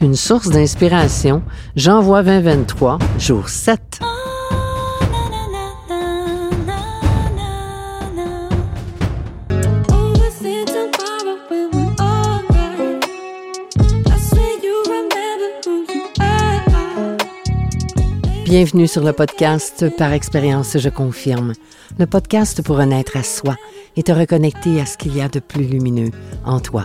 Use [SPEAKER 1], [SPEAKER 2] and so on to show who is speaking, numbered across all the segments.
[SPEAKER 1] une source d'inspiration. J'envoie 2023, jour 7. Bienvenue sur le podcast Par expérience, je confirme. Le podcast pour renaître à soi et te reconnecter à ce qu'il y a de plus lumineux en toi.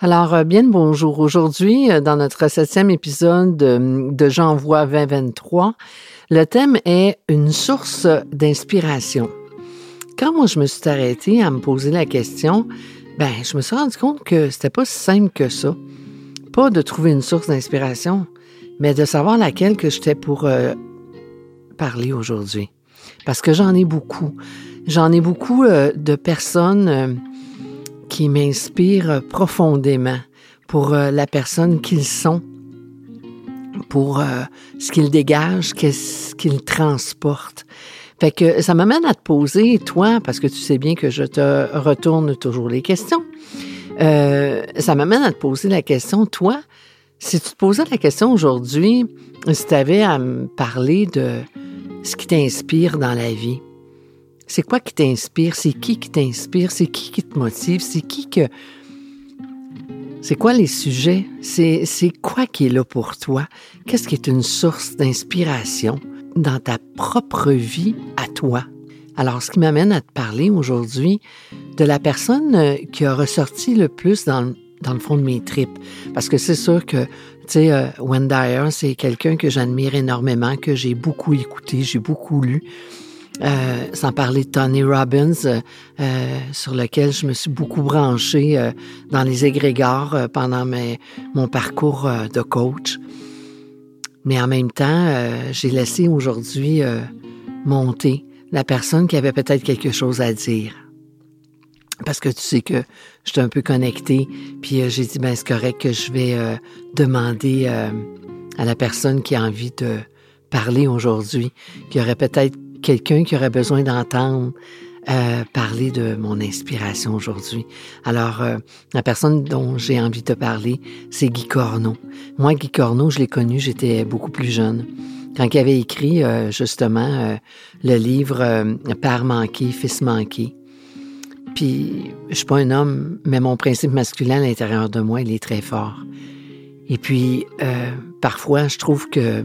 [SPEAKER 1] Alors, euh, bien bonjour. Aujourd'hui, euh, dans notre septième épisode de, de J'envoie 2023, le thème est une source d'inspiration. Quand moi, je me suis arrêtée à me poser la question, ben, je me suis rendu compte que c'était pas si simple que ça. Pas de trouver une source d'inspiration, mais de savoir laquelle que j'étais pour euh, parler aujourd'hui. Parce que j'en ai beaucoup. J'en ai beaucoup euh, de personnes euh, qui m'inspirent profondément pour la personne qu'ils sont, pour ce qu'ils dégagent, ce qu'ils transportent. Fait que ça m'amène à te poser, toi, parce que tu sais bien que je te retourne toujours les questions. Euh, ça m'amène à te poser la question, toi, si tu te posais la question aujourd'hui, si tu avais à me parler de ce qui t'inspire dans la vie, c'est quoi qui t'inspire? C'est qui qui t'inspire? C'est qui qui te motive? C'est qui que... C'est quoi les sujets? C'est quoi qui est là pour toi? Qu'est-ce qui est une source d'inspiration? dans ta propre vie à toi? Alors, ce qui m'amène à te parler aujourd'hui de la personne euh, qui a ressorti le plus dans le, dans le fond de mes tripes. Parce que c'est sûr que, tu sais, euh, c'est quelqu'un que j'admire énormément, que j'ai beaucoup écouté, j'ai beaucoup lu. Euh, sans parler de Tony Robbins, euh, sur lequel je me suis beaucoup branché dans les égrégores pendant mes, mon parcours de coach. Mais en même temps, euh, j'ai laissé aujourd'hui euh, monter la personne qui avait peut-être quelque chose à dire. Parce que tu sais que j'étais un peu connectée, puis euh, j'ai dit, ben c'est correct que je vais demander à la personne qui a envie de parler aujourd'hui, qu'il y aurait peut-être quelqu'un qui aurait besoin d'entendre euh, parler de mon inspiration aujourd'hui. Alors, euh, la personne dont j'ai envie de parler, c'est Guy Corneau. Moi, Guy Corneau, je l'ai connu, j'étais beaucoup plus jeune. Quand il avait écrit euh, justement le livre Père manqué, fils manqué. Puis, je suis pas un homme, mais mon principe masculin à l'intérieur de moi, il est très fort. Et puis, parfois, je trouve que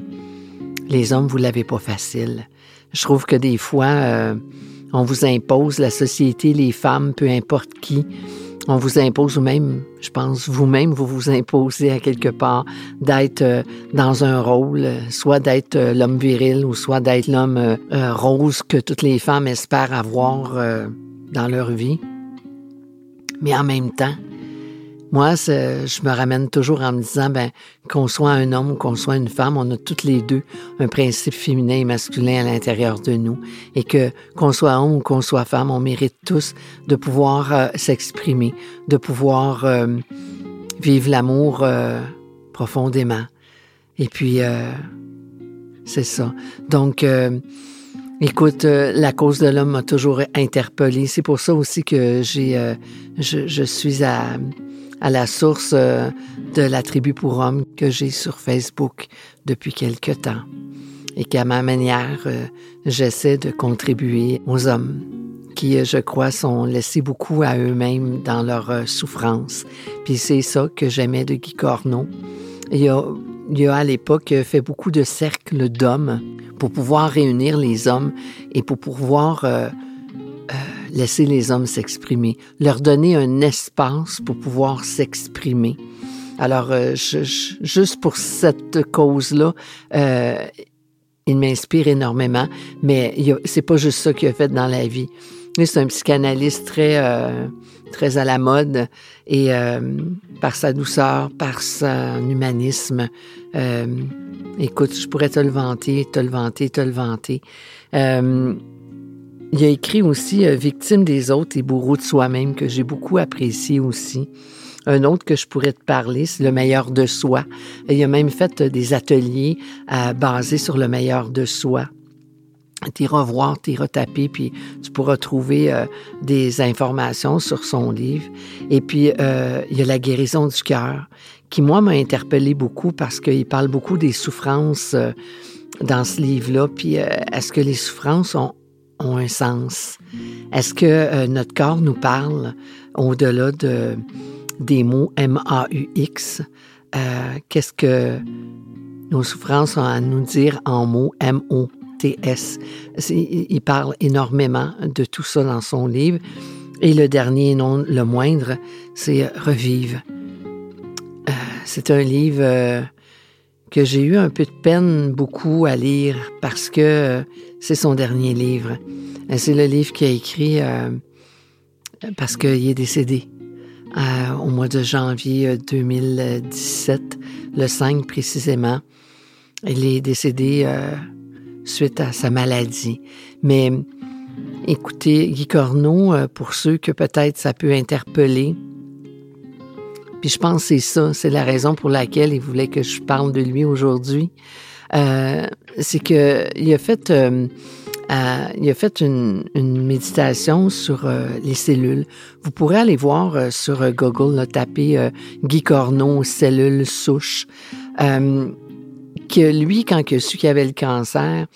[SPEAKER 1] les hommes, vous l'avez pas facile. Je trouve que des fois, on vous impose, la société, les femmes, peu importe qui, on vous impose, ou même, je pense, vous-même, vous vous imposez à quelque part d'être euh, dans un rôle, soit d'être euh, l'homme viril ou soit d'être l'homme euh, rose que toutes les femmes espèrent avoir dans leur vie. Mais en même temps, moi, je me ramène toujours en me disant, ben, qu'on soit un homme ou qu'on soit une femme, on a toutes les deux un principe féminin et masculin à l'intérieur de nous. Et que, qu'on soit homme ou qu'on soit femme, on mérite tous de pouvoir euh, s'exprimer, de pouvoir euh, vivre l'amour euh, profondément. Et puis, c'est ça. Donc, Écoute, la cause de l'homme m'a toujours interpellé. C'est pour ça aussi que j'ai, je, suis à, à la source euh, de la tribu pour hommes que j'ai sur Facebook depuis quelque temps et qu'à ma manière, euh, j'essaie de contribuer aux hommes qui, euh, je crois, sont laissés beaucoup à eux-mêmes dans leur souffrance. Puis c'est ça que j'aimais de Guy Corneau. Il a, il a à l'époque fait beaucoup de cercles d'hommes pour pouvoir réunir les hommes et pour pouvoir laisser les hommes s'exprimer, leur donner un espace pour pouvoir s'exprimer. Alors, euh, juste pour cette cause-là, euh, il m'inspire énormément, mais c'est pas juste ça qu'il a fait dans la vie. C'est un psychanalyste très, euh, très à la mode et euh, par sa douceur, par son humanisme. Euh, écoute, je pourrais te le vanter, te le vanter, te le vanter. Il a écrit aussi Victime des autres et bourreau de soi-même, que j'ai beaucoup apprécié aussi. Un autre que je pourrais te parler, c'est le meilleur de soi. Il a même fait des ateliers basés sur le meilleur de soi t'y revoir, t'y retaper, puis tu pourras trouver euh, des informations sur son livre. Et puis, euh, il y a La guérison du cœur, qui, moi, m'a interpellé beaucoup parce qu'il parle beaucoup des souffrances euh, dans ce livre-là. Puis, est-ce que les souffrances ont, ont un sens? Est-ce que notre corps nous parle au-delà de, des mots M-A-U-X? Qu'est-ce que nos souffrances ont à nous dire en mots M-O? Il parle énormément de tout ça dans son livre. Et le dernier, non le moindre, c'est Revive. Euh, c'est un livre euh, que j'ai eu un peu de peine beaucoup à lire parce que euh, c'est son dernier livre. C'est le livre qu'il a écrit parce qu'il est décédé au mois de janvier 2017, le 5 précisément. Il est décédé suite à sa maladie. Mais écoutez, Guy Corneau, euh, pour ceux que peut-être ça peut interpeller, puis je pense que c'est ça, c'est la raison pour laquelle il voulait que je parle de lui aujourd'hui, euh, c'est qu'il a fait... Euh, il a fait une, méditation sur les cellules. Vous pourrez aller voir sur Google, taper Guy Corneau, cellules souches que lui, quand il a su qu'il avait le cancer,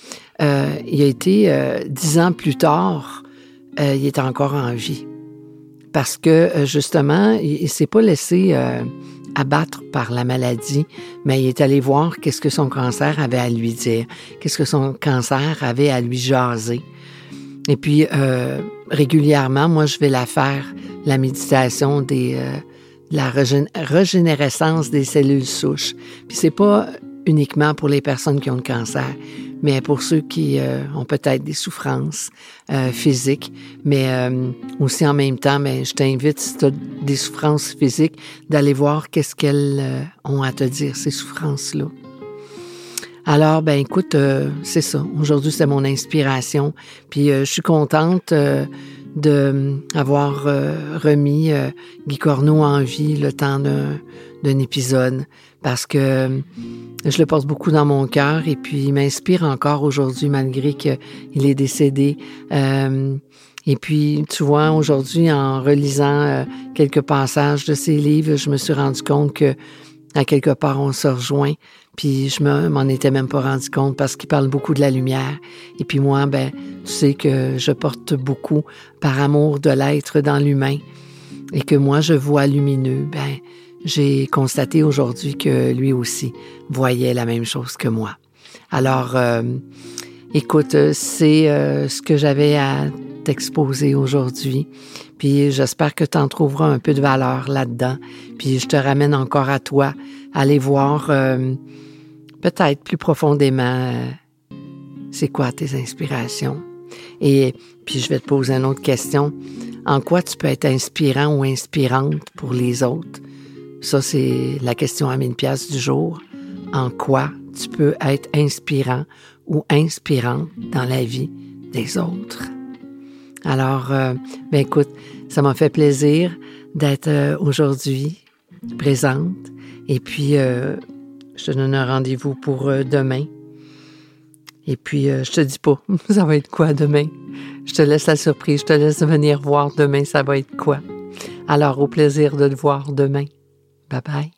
[SPEAKER 1] euh, il a été euh, dix ans plus tard, euh, il est encore en vie. Parce que justement, il, ne s'est pas laissé abattre par la maladie, mais il est allé voir qu'est-ce que son cancer avait à lui dire, qu'est-ce que son cancer avait à lui jaser. Et puis, régulièrement, moi, je vais la faire, la méditation des, la régénérescence des cellules souches. Puis c'est pas uniquement pour les personnes qui ont le cancer, mais pour ceux qui euh, ont peut-être des souffrances euh, physiques, mais euh, aussi en même temps, mais je t'invite, si tu as des souffrances physiques, d'aller voir qu'est-ce qu'elles ont à te dire, ces souffrances-là. Alors, ben écoute, c'est ça. Aujourd'hui, c'est mon inspiration. Puis je suis contente d'avoir remis Guy Corneau en vie le temps d'un épisode parce que je le porte beaucoup dans mon cœur et puis il m'inspire encore aujourd'hui malgré qu'il est décédé. Euh, et puis, tu vois, aujourd'hui, en relisant euh, quelques passages de ses livres, je me suis rendu compte que à quelque part, on se rejoint. Puis je m'en étais même pas rendu compte parce qu'il parle beaucoup de la lumière. Et puis moi, ben, tu sais que je porte beaucoup par amour de l'être dans l'humain et que moi, je vois lumineux. Ben, j'ai constaté aujourd'hui que lui aussi voyait la même chose que moi. Alors, euh, écoute, c'est euh, ce que j'avais à t'exposer aujourd'hui. Puis j'espère que tu en trouveras un peu de valeur là-dedans. Puis je te ramène encore à toi, aller voir euh, peut-être plus profondément c'est quoi tes inspirations. Et puis je vais te poser une autre question. En quoi tu peux être inspirant ou inspirante pour les autres? Ça, c'est la question à 1000 pièces du jour. En quoi tu peux être inspirant ou inspirant dans la vie des autres? Alors, euh, ben écoute, ça m'a fait plaisir d'être euh, aujourd'hui présente. Et puis, euh, je te donne un rendez-vous pour demain. Et puis, je te dis pas, ça va être quoi demain? Je te laisse la surprise, je te laisse venir voir demain, ça va être quoi? Alors, au plaisir de te voir demain. Bye bye.